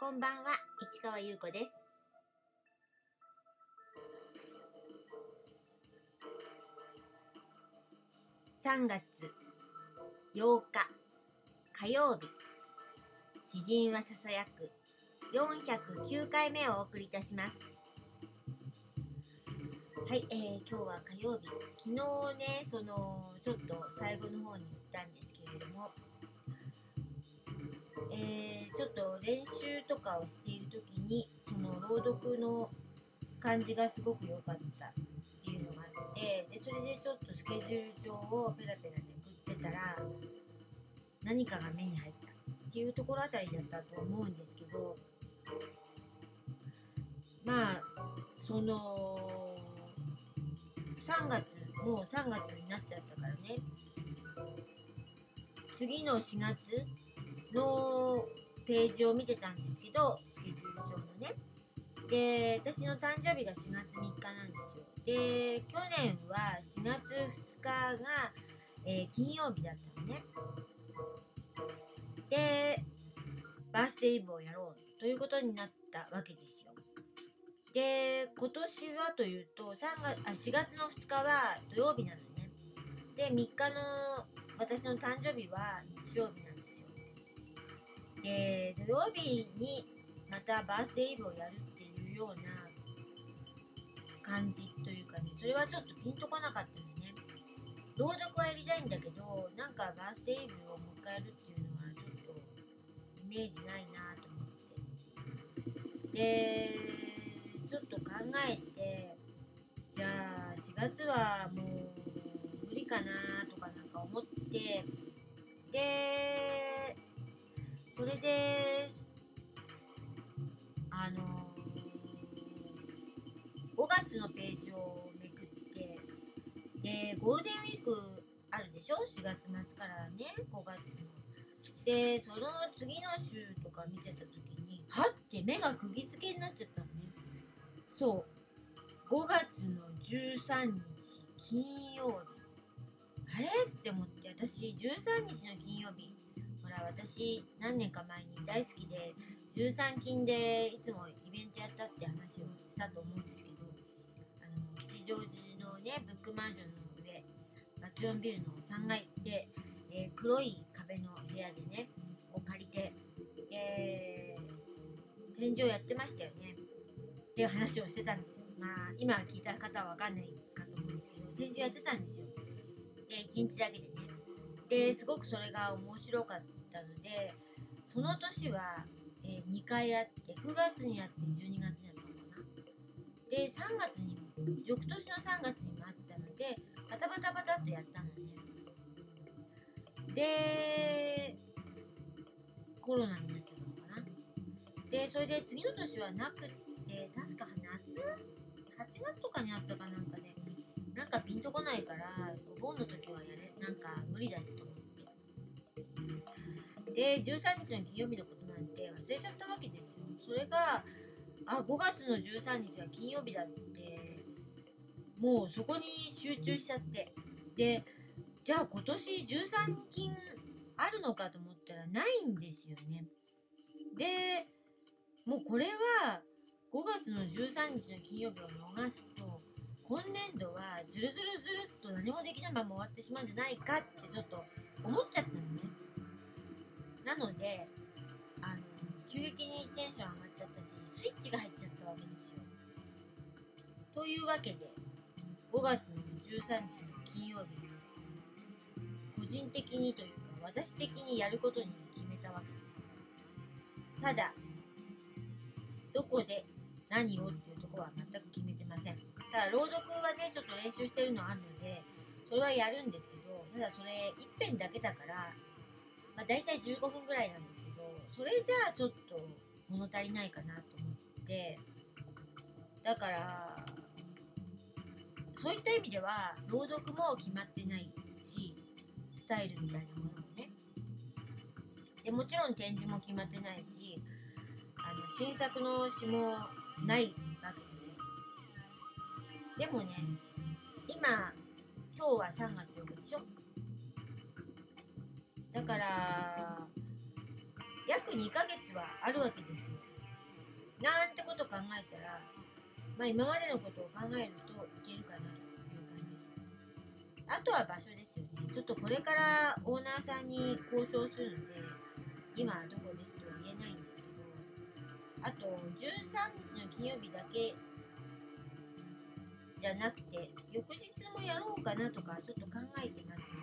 こんばんは、市川優子です。3月8日火曜日。詩人はささやく409回目をお送りいたします。はい、えー、今日は火曜日。昨日ねそのちょっと最後の方に行ったんですけれどもえー、ちょっと練習とかをしている時にその朗読の感じがすごく良かったっていうのがあってでそれでちょっとスケジュール帳をペラペラめくってたら何かが目に入ったっていうところあたりだったと思うんですけどまあその3月もう3月になっちゃったからね。次の4月のページを見てたんですけどスケジュール帳のね。で私の誕生日が4月3日なんですよ。で去年は4月2日が、えー、金曜日だったのね。でバースデーイブをやろうということになったわけですよ。で今年はというと3月あ4月の2日は土曜日なのね。で3日の私の誕生日は日曜日なんですよで土曜日にまたバースデーイブをやるっていうような感じというかねそれはちょっとピンとこなかったのね。朗読はやりたいんだけどなんかバースデーイブをもう一回やるっていうのはちょっとイメージないなと思って。でちょっと考えてじゃあ4月はもう無理かなとかなんか思って。でそれであの5月のページをめくってでゴールデンウィークあるでしょ？4月末からね5月の。でその次の週とか見てた時にはって目が釘付けになっちゃったのね。そう。5月の13日金曜日。あれ？って思って私13日の金曜日ほら私何年か前に大好きで13金でいつもイベントやったって話をしたと思うんですけどあの吉祥寺のねブックマンションの上バチロンビルの3階で、えー、黒い壁の部屋でねを借りて、えー、展示をやってましたよね。っていう話をしてたんですよ。まあ今聞いた方は分かんないかと思うんですけど展示をやってたんですよ。で1日だけでね。ですごくそれが面白かったのでその年は、えー、2回あって9月にあって12月にあったのかな。で3月に翌年の3月にもあったのでバタバタバタっとやったのね。でコロナになっちゃったのかな。でそれで次の年はなくって確か夏？8月とかにあったかなんかねなんかピンとこないからお盆の時はやれなんか無理だしとで13日の金曜日のことなんて忘れちゃったわけですよ。それがあ5月の13日は金曜日だってもうそこに集中しちゃって。でじゃあ今年13金あるのかと思ったらないんですよね。でもうこれは5月の13日の金曜日を逃すと今年度はずるずるずるっと何もできないまま終わってしまうんじゃないかってちょっと思っちゃったのね。なのであの急激にテンション上がっちゃったしスイッチが入っちゃったわけですよ。というわけで5月の13日の金曜日個人的にというか私的にやることに決めたわけですただどこで何をっていうところは全く決めてません。ただ朗読はねちょっと練習してるのあるのでそれはやるんですけどただそれ1編だけだからまあ、大体15分ぐらいなんですけどそれじゃあちょっと物足りないかなと思って。だからそういった意味では朗読も決まってないしスタイルみたいなものもね。でもちろん展示も決まってないしあの新作の詩もないわけですよ。でもね今今日は3月4日でしょ？だから約2ヶ月はあるわけですよ。なんてこと考えたら、まあ、今までのことを考えるといけるかなという感じです。あとは場所ですよね。ちょっとこれからオーナーさんに交渉するので、今はどこですとは言えないんですけど、あと13日の金曜日だけじゃなくて、翌日もやろうかなとかちょっと考えてますの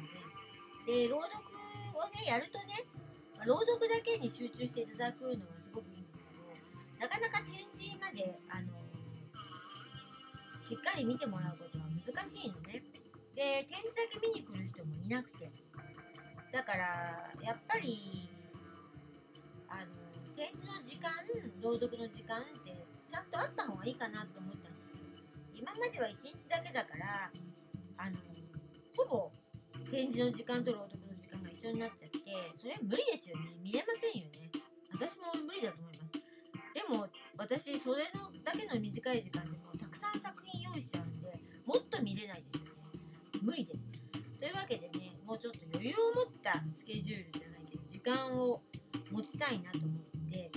で、で、朗読ね、やるとね、まあ朗読だけに集中していただくのはすごくいいんですけど、なかなか展示まで、あの、しっかり見てもらうことは難しいのね。で、展示だけ見に来る人もいなくて。だから、やっぱり、あの、展示の時間、朗読の時間って、ちゃんとあった方がいいかなと思ったんですよ。今までは1日だけだから、あの、ほぼ展示の時間と朗読の時間が一緒になっちゃって、それは無理ですよね。見れませんよね。私も無理だと思います。でも、私、それのだけの短い時間でも、たくさん作品用意しちゃうんで、もっと見れないですよね。無理です。というわけでね、もうちょっと余裕を持ったスケジュールじゃないけど、時間を持ちたいなと思って、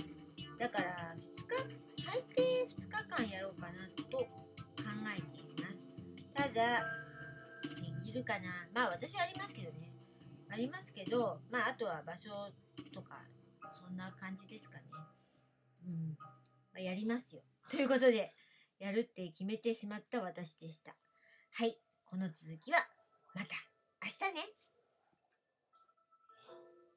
だから、2日、最低2日間やろうかなと考えています。ただ、るかなまあ私はありますけどね。ありますけど、まああとは場所とか、そんな感じですかね。うん。ま、やりますよ。ということで、やるって決めてしまった私でした。はい。この続きは、また明日ね。